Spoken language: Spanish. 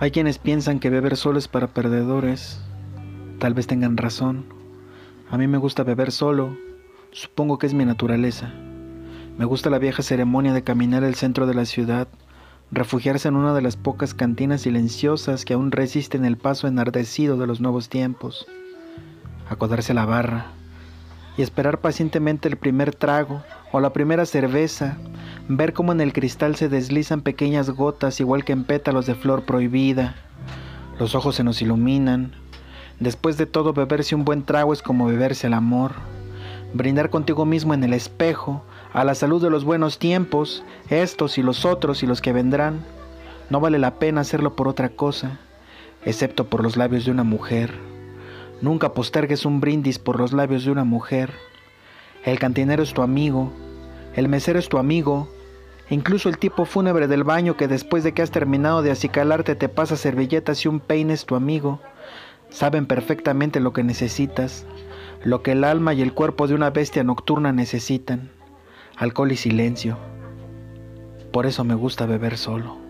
Hay quienes piensan que beber solo es para perdedores. Tal vez tengan razón. A mí me gusta beber solo. Supongo que es mi naturaleza. Me gusta la vieja ceremonia de caminar el centro de la ciudad, refugiarse en una de las pocas cantinas silenciosas que aún resisten el paso enardecido de los nuevos tiempos, acodarse a la barra y esperar pacientemente el primer trago o la primera cerveza, ver cómo en el cristal se deslizan pequeñas gotas igual que en pétalos de flor prohibida. Los ojos se nos iluminan. Después de todo, beberse un buen trago es como beberse el amor. Brindar contigo mismo en el espejo, a la salud de los buenos tiempos, estos y los otros y los que vendrán. No vale la pena hacerlo por otra cosa, excepto por los labios de una mujer. Nunca postergues un brindis por los labios de una mujer. El cantinero es tu amigo, el mesero es tu amigo, incluso el tipo fúnebre del baño que después de que has terminado de acicalarte te pasa servilletas y un peine es tu amigo. Saben perfectamente lo que necesitas, lo que el alma y el cuerpo de una bestia nocturna necesitan, alcohol y silencio. Por eso me gusta beber solo.